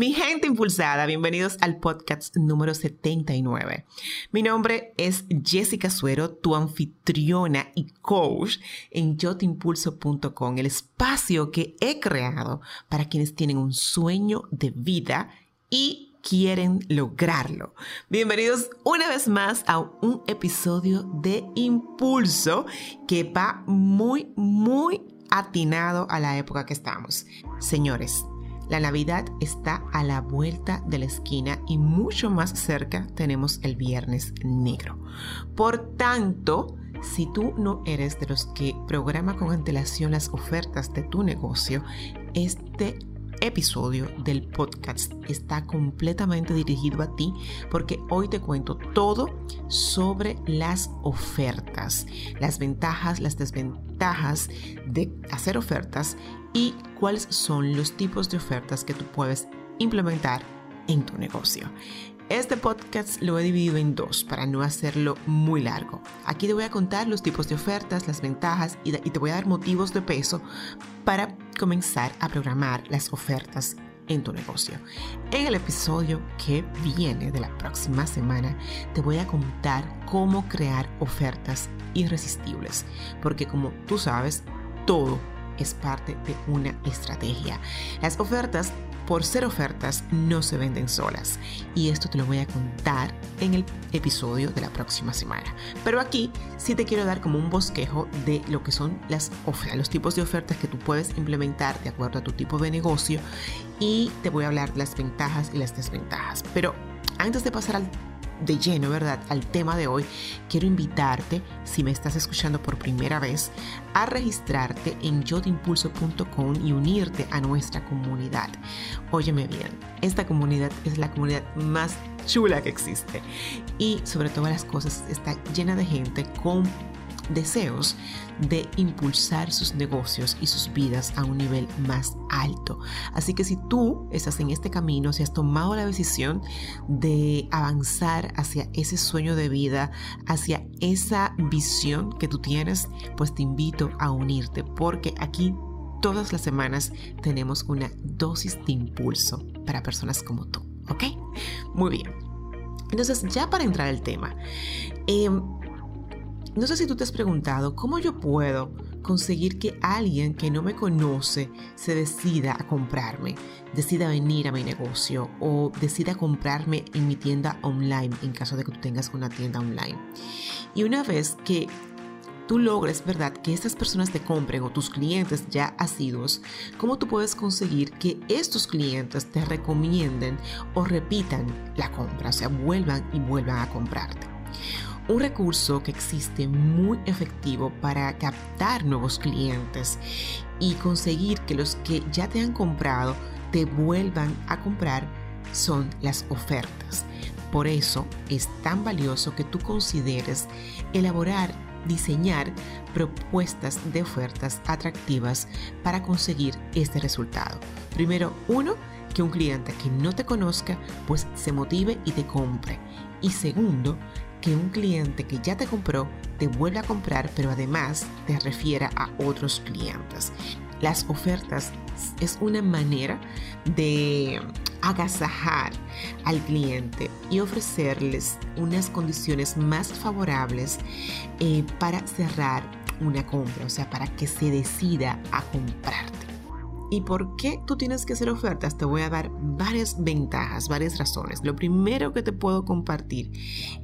Mi gente impulsada, bienvenidos al podcast número 79. Mi nombre es Jessica Suero, tu anfitriona y coach en yotimpulso.com, el espacio que he creado para quienes tienen un sueño de vida y quieren lograrlo. Bienvenidos una vez más a un episodio de Impulso que va muy, muy atinado a la época que estamos. Señores, la Navidad está a la vuelta de la esquina y mucho más cerca tenemos el Viernes Negro. Por tanto, si tú no eres de los que programa con antelación las ofertas de tu negocio, este episodio del podcast está completamente dirigido a ti porque hoy te cuento todo sobre las ofertas, las ventajas, las desventajas de hacer ofertas y cuáles son los tipos de ofertas que tú puedes implementar en tu negocio. Este podcast lo he dividido en dos para no hacerlo muy largo. Aquí te voy a contar los tipos de ofertas, las ventajas y, te voy a dar motivos de peso para comenzar a programar las ofertas en tu negocio. En el episodio que viene de la próxima semana te voy a contar cómo crear ofertas irresistibles, porque como tú sabes, todo es parte de una estrategia. Las ofertas, por ser ofertas, no se venden solas. Y esto te lo voy a contar en el episodio de la próxima semana. Pero aquí sí te quiero dar como un bosquejo de lo que son las ofertas, los tipos de ofertas que tú puedes implementar de acuerdo a tu tipo de negocio y te voy a hablar de las ventajas y las desventajas. Pero antes de pasar al de lleno, ¿verdad?, al tema de hoy, quiero invitarte, si me estás escuchando por primera vez, a registrarte en yotimpulso.com y unirte a nuestra comunidad. Óyeme bien, esta comunidad es la comunidad más chula que existe y sobre todas las cosas está llena de gente con deseos de impulsar sus negocios y sus vidas a un nivel más alto. Así que si tú estás en este camino, si has tomado la decisión de avanzar hacia ese sueño de vida, hacia esa visión que tú tienes, pues te invito a unirte porque aquí todas las semanas tenemos una dosis de impulso para personas como tú. ¿Ok? Muy bien. Entonces, ya para entrar al tema, eh, no sé si tú te has preguntado cómo yo puedo conseguir que alguien que no me conoce se decida a comprarme, decida venir a mi negocio o decida comprarme en mi tienda online en caso de que tú tengas una tienda online. Y una vez que tú logres, ¿verdad?, que estas personas te compren o tus clientes ya asiduos, ¿cómo tú puedes conseguir que estos clientes te recomienden o repitan la compra, o sea, vuelvan y vuelvan a comprarte? Un recurso que existe muy efectivo para captar nuevos clientes y conseguir que los que ya te han comprado te vuelvan a comprar son las ofertas. Por eso es tan valioso que tú consideres elaborar, diseñar propuestas de ofertas atractivas para conseguir este resultado. Primero, uno, que un cliente que no te conozca pues se motive y te compre. Y segundo, que un cliente que ya te compró te vuelve a comprar, pero además te refiera a otros clientes. Las ofertas es una manera de agasajar al cliente y ofrecerles unas condiciones más favorables eh, para cerrar una compra, o sea, para que se decida a comprarte. ¿Y por qué tú tienes que hacer ofertas? Te voy a dar varias ventajas, varias razones. Lo primero que te puedo compartir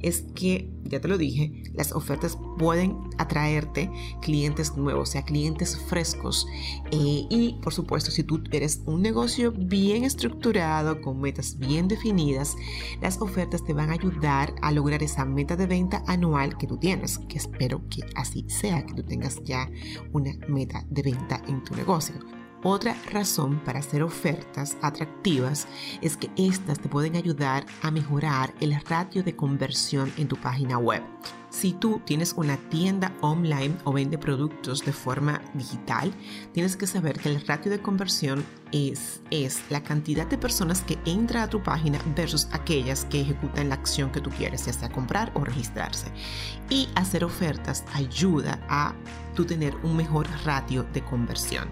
es que, ya te lo dije, las ofertas pueden atraerte clientes nuevos, o sea, clientes frescos. Eh, y, por supuesto, si tú eres un negocio bien estructurado, con metas bien definidas, las ofertas te van a ayudar a lograr esa meta de venta anual que tú tienes, que espero que así sea, que tú tengas ya una meta de venta en tu negocio. Otra razón para hacer ofertas atractivas es que estas te pueden ayudar a mejorar el ratio de conversión en tu página web. Si tú tienes una tienda online o vende productos de forma digital, tienes que saber que el ratio de conversión es, es la cantidad de personas que entra a tu página versus aquellas que ejecutan la acción que tú quieres, ya sea comprar o registrarse. Y hacer ofertas ayuda a tú tener un mejor ratio de conversión.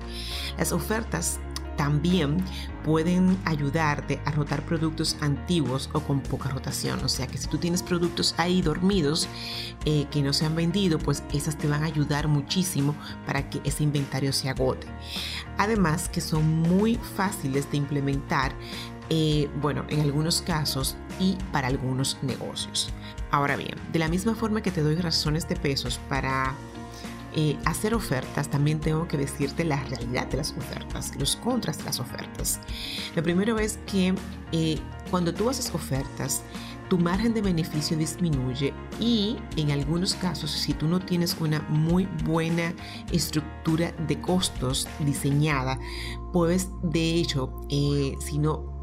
Las ofertas también pueden ayudarte a rotar productos antiguos o con poca rotación. O sea que si tú tienes productos ahí dormidos eh, que no se han vendido, pues esas te van a ayudar muchísimo para que ese inventario se agote. Además que son muy fáciles de implementar eh, bueno, en algunos casos y para algunos negocios. Ahora bien, de la misma forma que te doy razones de pesos para eh, hacer ofertas, también tengo que decirte la realidad de las ofertas, los contras de las ofertas. Lo primero es que eh, cuando tú haces ofertas, tu margen de beneficio disminuye y en algunos casos, si tú no tienes una muy buena estructura de costos diseñada, puedes de hecho, eh, si no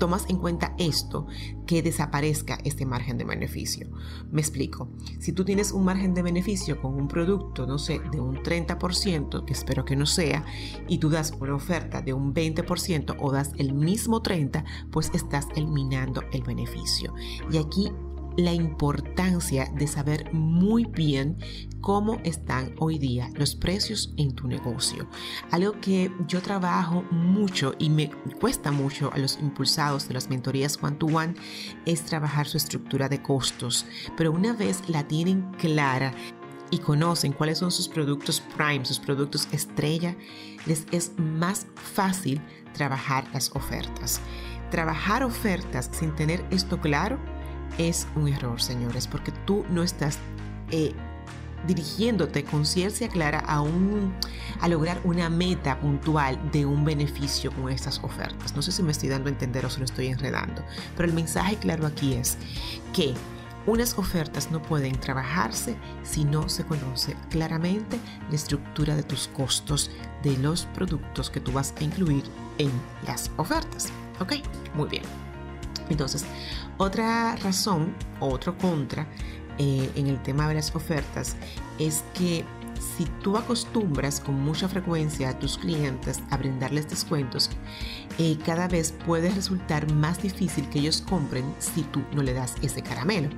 tomas en cuenta esto, que desaparezca este margen de beneficio. Me explico. Si tú tienes un margen de beneficio con un producto, no sé, de un 30%, que espero que no sea, y tú das una oferta de un 20% o das el mismo 30%, pues estás eliminando el beneficio. Y aquí la importancia de saber muy bien cómo están hoy día los precios en tu negocio. Algo que yo trabajo mucho y me cuesta mucho a los impulsados de las mentorías one to one es trabajar su estructura de costos. Pero una vez la tienen clara y conocen cuáles son sus productos prime, sus productos estrella, les es más fácil trabajar las ofertas. Trabajar ofertas sin tener esto claro es un error, señores, porque tú no estás eh, dirigiéndote con ciencia clara a, un, a lograr una meta puntual de un beneficio con estas ofertas. No sé si me estoy dando a entender o se lo estoy enredando, pero el mensaje claro aquí es que unas ofertas no pueden trabajarse si no se conoce claramente la estructura de tus costos de los productos que tú vas a incluir en las ofertas. ¿Ok? Muy bien. Entonces, otra razón, otro contra eh, en el tema de las ofertas es que si tú acostumbras con mucha frecuencia a tus clientes a brindarles descuentos, eh, cada vez puede resultar más difícil que ellos compren si tú no le das ese caramelo.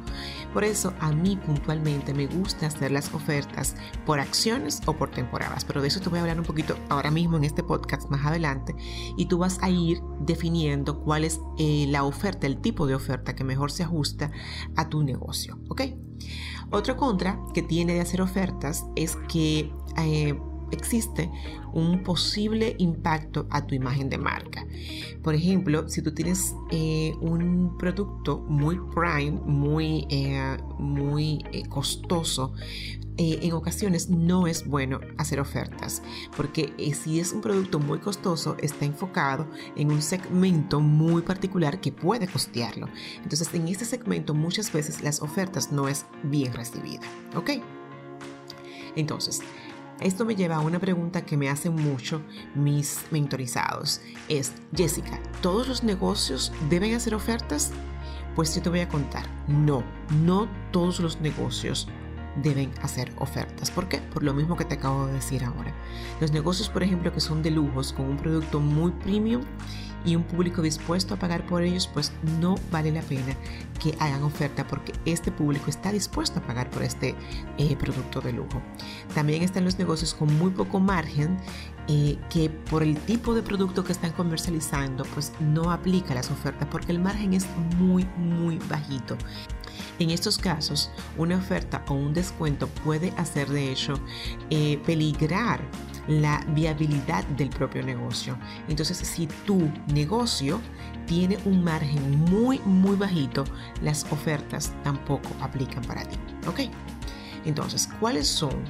Por eso a mí puntualmente me gusta hacer las ofertas por acciones o por temporadas, pero de eso te voy a hablar un poquito ahora mismo en este podcast más adelante y tú vas a ir definiendo cuál es eh, la oferta, el tipo de oferta que mejor se ajusta a tu negocio, ¿ok? Otro contra que tiene de hacer ofertas es que eh, existe un posible impacto a tu imagen de marca. Por ejemplo, si tú tienes eh, un producto muy prime, muy, eh, muy costoso, eh, en ocasiones no es bueno hacer ofertas, porque si es un producto muy costoso, está enfocado en un segmento muy particular que puede costearlo. Entonces, en este segmento muchas veces las ofertas no es bien recibida. ¿Ok? Entonces, esto me lleva a una pregunta que me hacen mucho mis mentorizados. Es, Jessica, ¿todos los negocios deben hacer ofertas? Pues yo te voy a contar, no, no todos los negocios deben hacer ofertas. ¿Por qué? Por lo mismo que te acabo de decir ahora. Los negocios, por ejemplo, que son de lujos, con un producto muy premium y un público dispuesto a pagar por ellos, pues no vale la pena que hagan oferta porque este público está dispuesto a pagar por este eh, producto de lujo. También están los negocios con muy poco margen eh, que por el tipo de producto que están comercializando, pues no aplica las ofertas porque el margen es muy, muy bajito. En estos casos, una oferta o un descuento puede hacer de hecho eh, peligrar la viabilidad del propio negocio. Entonces, si tu negocio tiene un margen muy, muy bajito, las ofertas tampoco aplican para ti. ¿Ok? Entonces, ¿cuáles son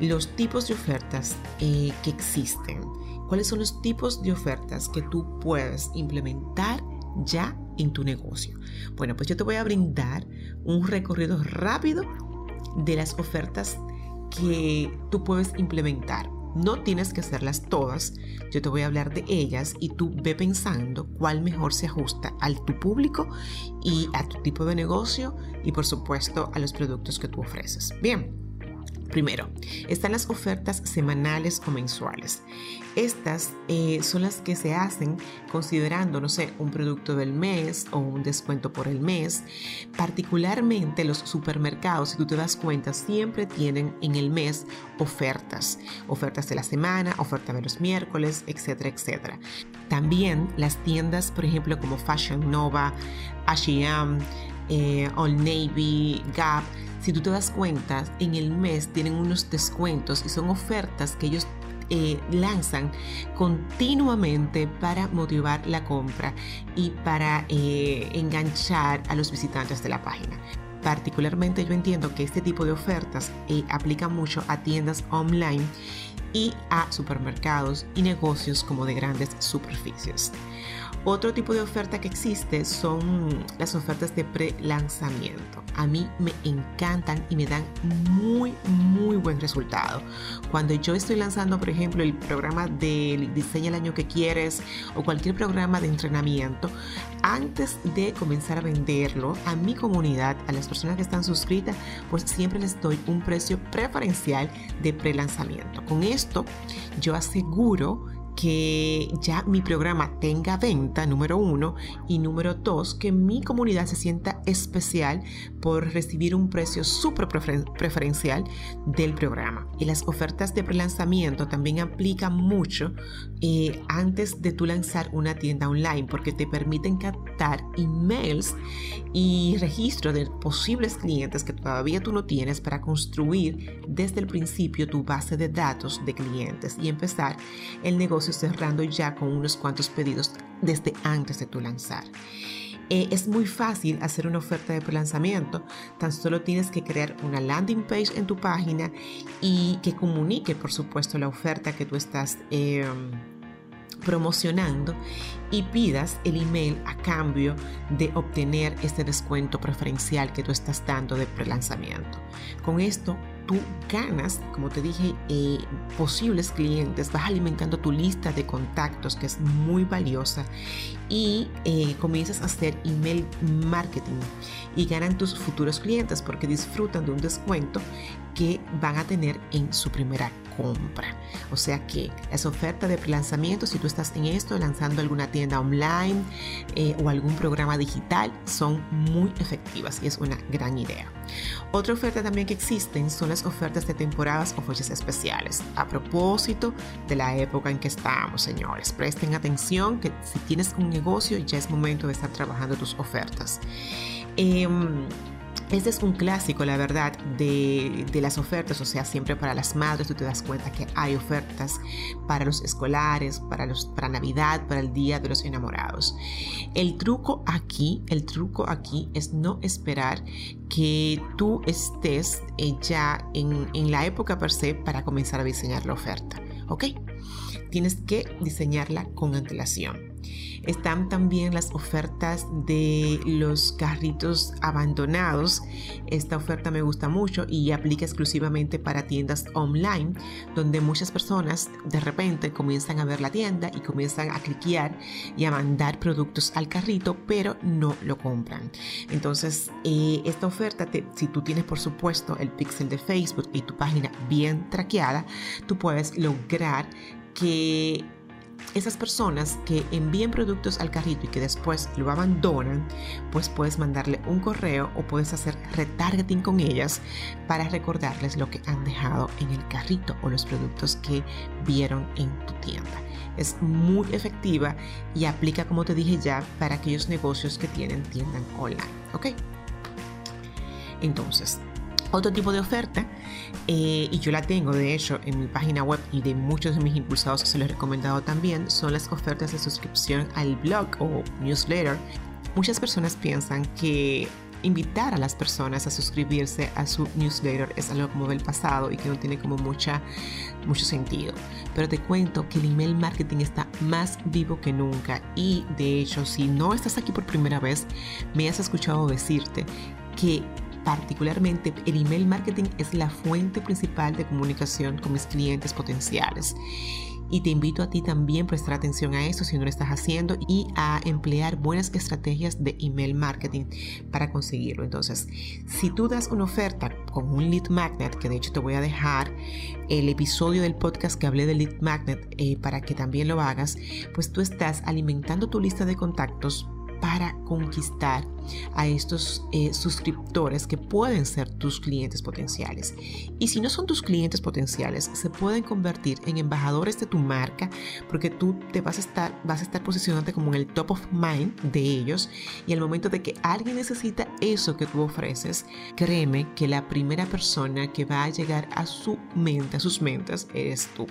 los tipos de ofertas eh, que existen? ¿Cuáles son los tipos de ofertas que tú puedes implementar ya en tu negocio? Bueno, pues yo te voy a brindar un recorrido rápido de las ofertas que tú puedes implementar No tienes que hacerlas todas, yo te voy a hablar de ellas y tú ve pensando cuál mejor se ajusta al tu público y a tu tipo de negocio y por supuesto a los productos que tú ofreces. Bien. Primero, están las ofertas semanales o mensuales. Estas eh, son las que se hacen considerando, no sé, un producto del mes o un descuento por el mes. Particularmente los supermercados, si tú te das cuenta, siempre tienen en el mes ofertas. Ofertas de la semana, oferta de los miércoles, etcétera, etcétera. También las tiendas, por ejemplo, como Fashion Nova, H&M, eh, Old Navy, Gap, si tú te das cuenta, en el mes tienen unos descuentos y son ofertas que ellos eh, lanzan continuamente para motivar la compra y para eh, enganchar a los visitantes de la página. Particularmente yo entiendo que este tipo de ofertas eh, aplica mucho a tiendas online y a supermercados y negocios como de grandes superficies. Otro tipo de oferta que existe son las ofertas de pre-lanzamiento. A mí me encantan y me dan muy, muy buen resultado. Cuando yo estoy lanzando, por ejemplo, el programa de diseño el año que quieres o cualquier programa de entrenamiento, antes de comenzar a venderlo a mi comunidad, a las personas que están suscritas, pues siempre les doy un precio preferencial de pre-lanzamiento. Con esto, yo aseguro que ya mi programa tenga venta, número uno, y número dos, que mi comunidad se sienta especial por recibir un precio súper preferencial del programa. Y las ofertas de prelanzamiento también aplican mucho eh, antes de tu lanzar una tienda online, porque te permiten captar emails y registro de posibles clientes que todavía tú no tienes para construir desde el principio tu base de datos de clientes y empezar el negocio cerrando ya con unos cuantos pedidos desde antes de tu lanzar. Eh, es muy fácil hacer una oferta de prelanzamiento. Tan solo tienes que crear una landing page en tu página y que comunique, por supuesto, la oferta que tú estás em, promocionando y pidas el email a cambio de obtener este descuento preferencial que tú estás dando de prelanzamiento. Con esto tú ganas, como te dije, eh, posibles clientes, vas alimentando tu lista de contactos que es muy valiosa y eh, comienzas a hacer email marketing y ganan tus futuros clientes porque disfrutan de un descuento que van a tener en su primera compra. O sea que esa oferta de lanzamiento, si tú estás en esto, lanzando alguna tienda online eh, o algún programa digital, son muy efectivas y es una gran idea. Otra oferta también que existen son las ofertas de temporadas o fechas especiales. A propósito de la época en que estamos, señores, presten atención que si tienes un negocio ya es momento de estar trabajando tus ofertas. Em, este es un clásico, la verdad, de, las ofertas, o sea, siempre para las madres tú te das cuenta que hay ofertas para los escolares, para, los, para Navidad, para el Día de los Enamorados. El truco aquí, el truco aquí es no esperar que tú estés eh, ya en, en la época per se para comenzar a diseñar la oferta, ¿ok? Tienes que diseñarla con antelación. Están también las ofertas de los carritos abandonados. Esta oferta me gusta mucho y aplica exclusivamente para tiendas online, donde muchas personas de repente comienzan a ver la tienda y comienzan a cliquear y a mandar productos al carrito, pero no lo compran. Entonces, eh, esta oferta, si tú tienes por supuesto el pixel de Facebook y tu página bien traqueada, tú puedes lograr que esas personas que envíen productos al carrito y que después lo abandonan, pues puedes mandarle un correo o puedes hacer retargeting con ellas para recordarles lo que han dejado en el carrito o los productos que vieron en tu tienda. Es muy efectiva y aplica, como te dije ya, para aquellos negocios que tienen tiendas online. ¿Ok? Entonces, otro tipo de oferta, eh, y yo la tengo de hecho en mi página web y de muchos de mis impulsados se los he recomendado también, son las ofertas de suscripción al blog o newsletter. Muchas personas piensan que invitar a las personas a suscribirse a su newsletter es algo como del pasado y que no tiene como mucha, mucho sentido. Pero te cuento que el email marketing está más vivo que nunca y de hecho si no estás aquí por primera vez, me has escuchado decirte que particularmente el email marketing es la fuente principal de comunicación con mis clientes potenciales. Y te invito a ti también a prestar atención a eso si no lo estás haciendo y a emplear buenas estrategias de email marketing para conseguirlo. Entonces, si tú das una oferta con un lead magnet, que de hecho te voy a dejar el episodio del podcast que hablé de lead magnet eh, para que también lo hagas, pues tú estás alimentando tu lista de contactos para conquistar a estos eh, suscriptores que pueden ser tus clientes potenciales. Y si no son tus clientes potenciales, se pueden convertir en embajadores de tu marca porque tú te vas a estar, vas a estar posicionándote como en el top of mind de ellos y al momento de que alguien necesita eso que tú ofreces, créeme que la primera persona que va a llegar a su mente, a sus mentes, eres tú.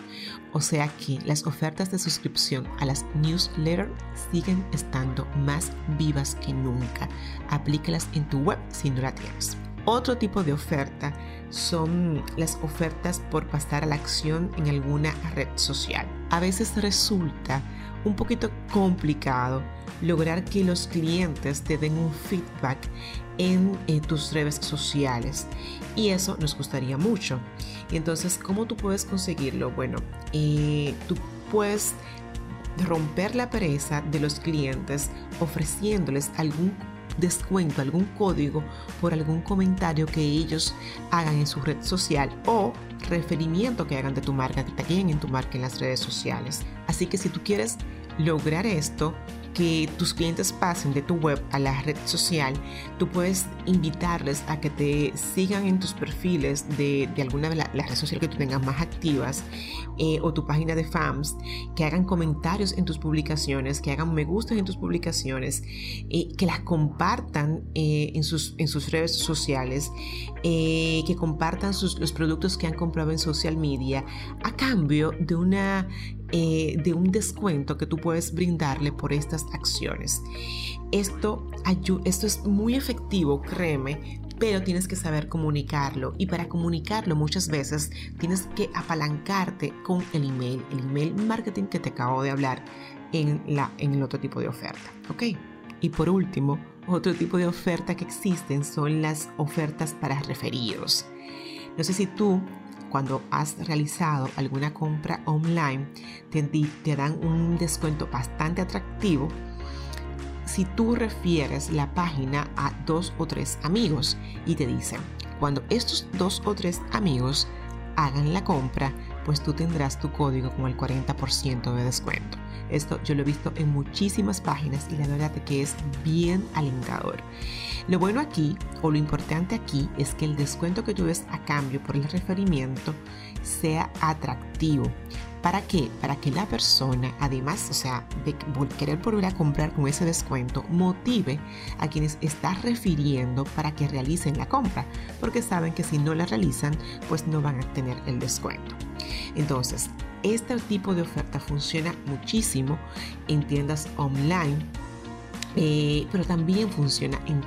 O sea que las ofertas de suscripción a las newsletters siguen estando más vivas que nunca. Aplícalas en tu web si no la tienes. Otro tipo de oferta son las ofertas por pasar a la acción en alguna red social. A veces resulta un poquito complicado lograr que los clientes te den un feedback en, tus redes sociales y eso nos gustaría mucho. Entonces, ¿cómo tú puedes conseguirlo? Bueno, eh, tú puedes romper la pereza de los clientes ofreciéndoles algún descuento, algún código por algún comentario que ellos hagan en su red social o referimiento que hagan de tu marca, que taguen en tu marca en las redes sociales. Así que si tú quieres lograr esto, que tus clientes pasen de tu web a la red social, tú puedes invitarles a que te sigan en tus perfiles de, alguna de las redes sociales que tú tengas más activas eh, o tu página de fans, que hagan comentarios en tus publicaciones, que hagan me gustas en tus publicaciones, eh, que las compartan eh, en, sus, en sus redes sociales, que compartan sus, los productos que han comprado en social media a cambio de una eh, de un descuento que tú puedes brindarle por estas acciones. Esto, esto es muy efectivo, créeme, pero tienes que saber comunicarlo y para comunicarlo muchas veces tienes que apalancarte con el email, el email marketing que te acabo de hablar en, la, en el otro tipo de oferta, ¿ok? Y por último, otro tipo de oferta que existen son las ofertas para referidos. No sé si tú cuando has realizado alguna compra online, te, dan un descuento bastante atractivo si tú refieres la página a dos o tres amigos y te dicen, cuando estos dos o tres amigos hagan la compra, pues tú tendrás tu código con el 40% de descuento. Esto yo lo he visto en muchísimas páginas y la verdad es que es bien alentador. Lo bueno aquí, o lo importante aquí, es que el descuento que tú ves a cambio por el referimiento sea atractivo. ¿Para qué? Para que la persona, además, o sea, de querer volver a comprar con ese descuento, motive a quienes está refiriendo para que realicen la compra, porque saben que si no la realizan, pues no van a tener el descuento. Entonces, este tipo de oferta funciona muchísimo en tiendas online, eh, pero también funciona en,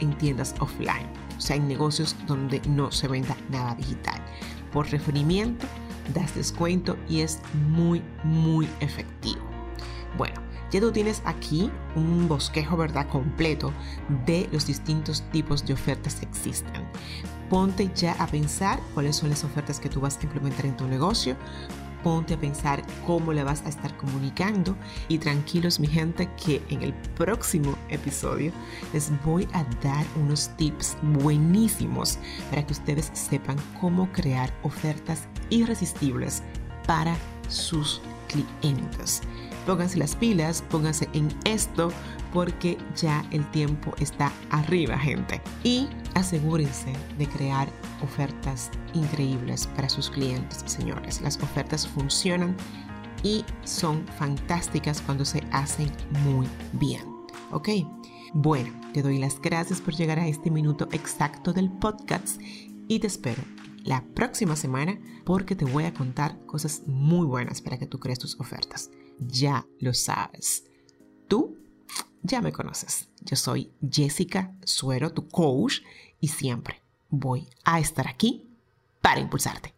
en tiendas offline, o sea, en negocios donde no se venda nada digital. Por referimiento, das descuento y es muy, muy efectivo. Bueno, ya tú tienes aquí un bosquejo, ¿verdad?, completo de los distintos tipos de ofertas que existen. Ponte ya a pensar cuáles son las ofertas que tú vas a implementar en tu negocio, ponte a pensar cómo le vas a estar comunicando y tranquilos mi gente que en el próximo episodio les voy a dar unos tips buenísimos para que ustedes sepan cómo crear ofertas irresistibles para sus clientes. Pónganse las pilas, pónganse en esto porque ya el tiempo está arriba, gente. Y asegúrense de crear ofertas increíbles para sus clientes, señores. Las ofertas funcionan y son fantásticas cuando se hacen muy bien. ¿Ok? Bueno, te doy las gracias por llegar a este minuto exacto del podcast y te espero la próxima semana porque te voy a contar cosas muy buenas para que tú crees tus ofertas. Ya lo sabes. Tú ya me conoces. Yo soy Jessica Suero, tu coach, y siempre voy a estar aquí para impulsarte.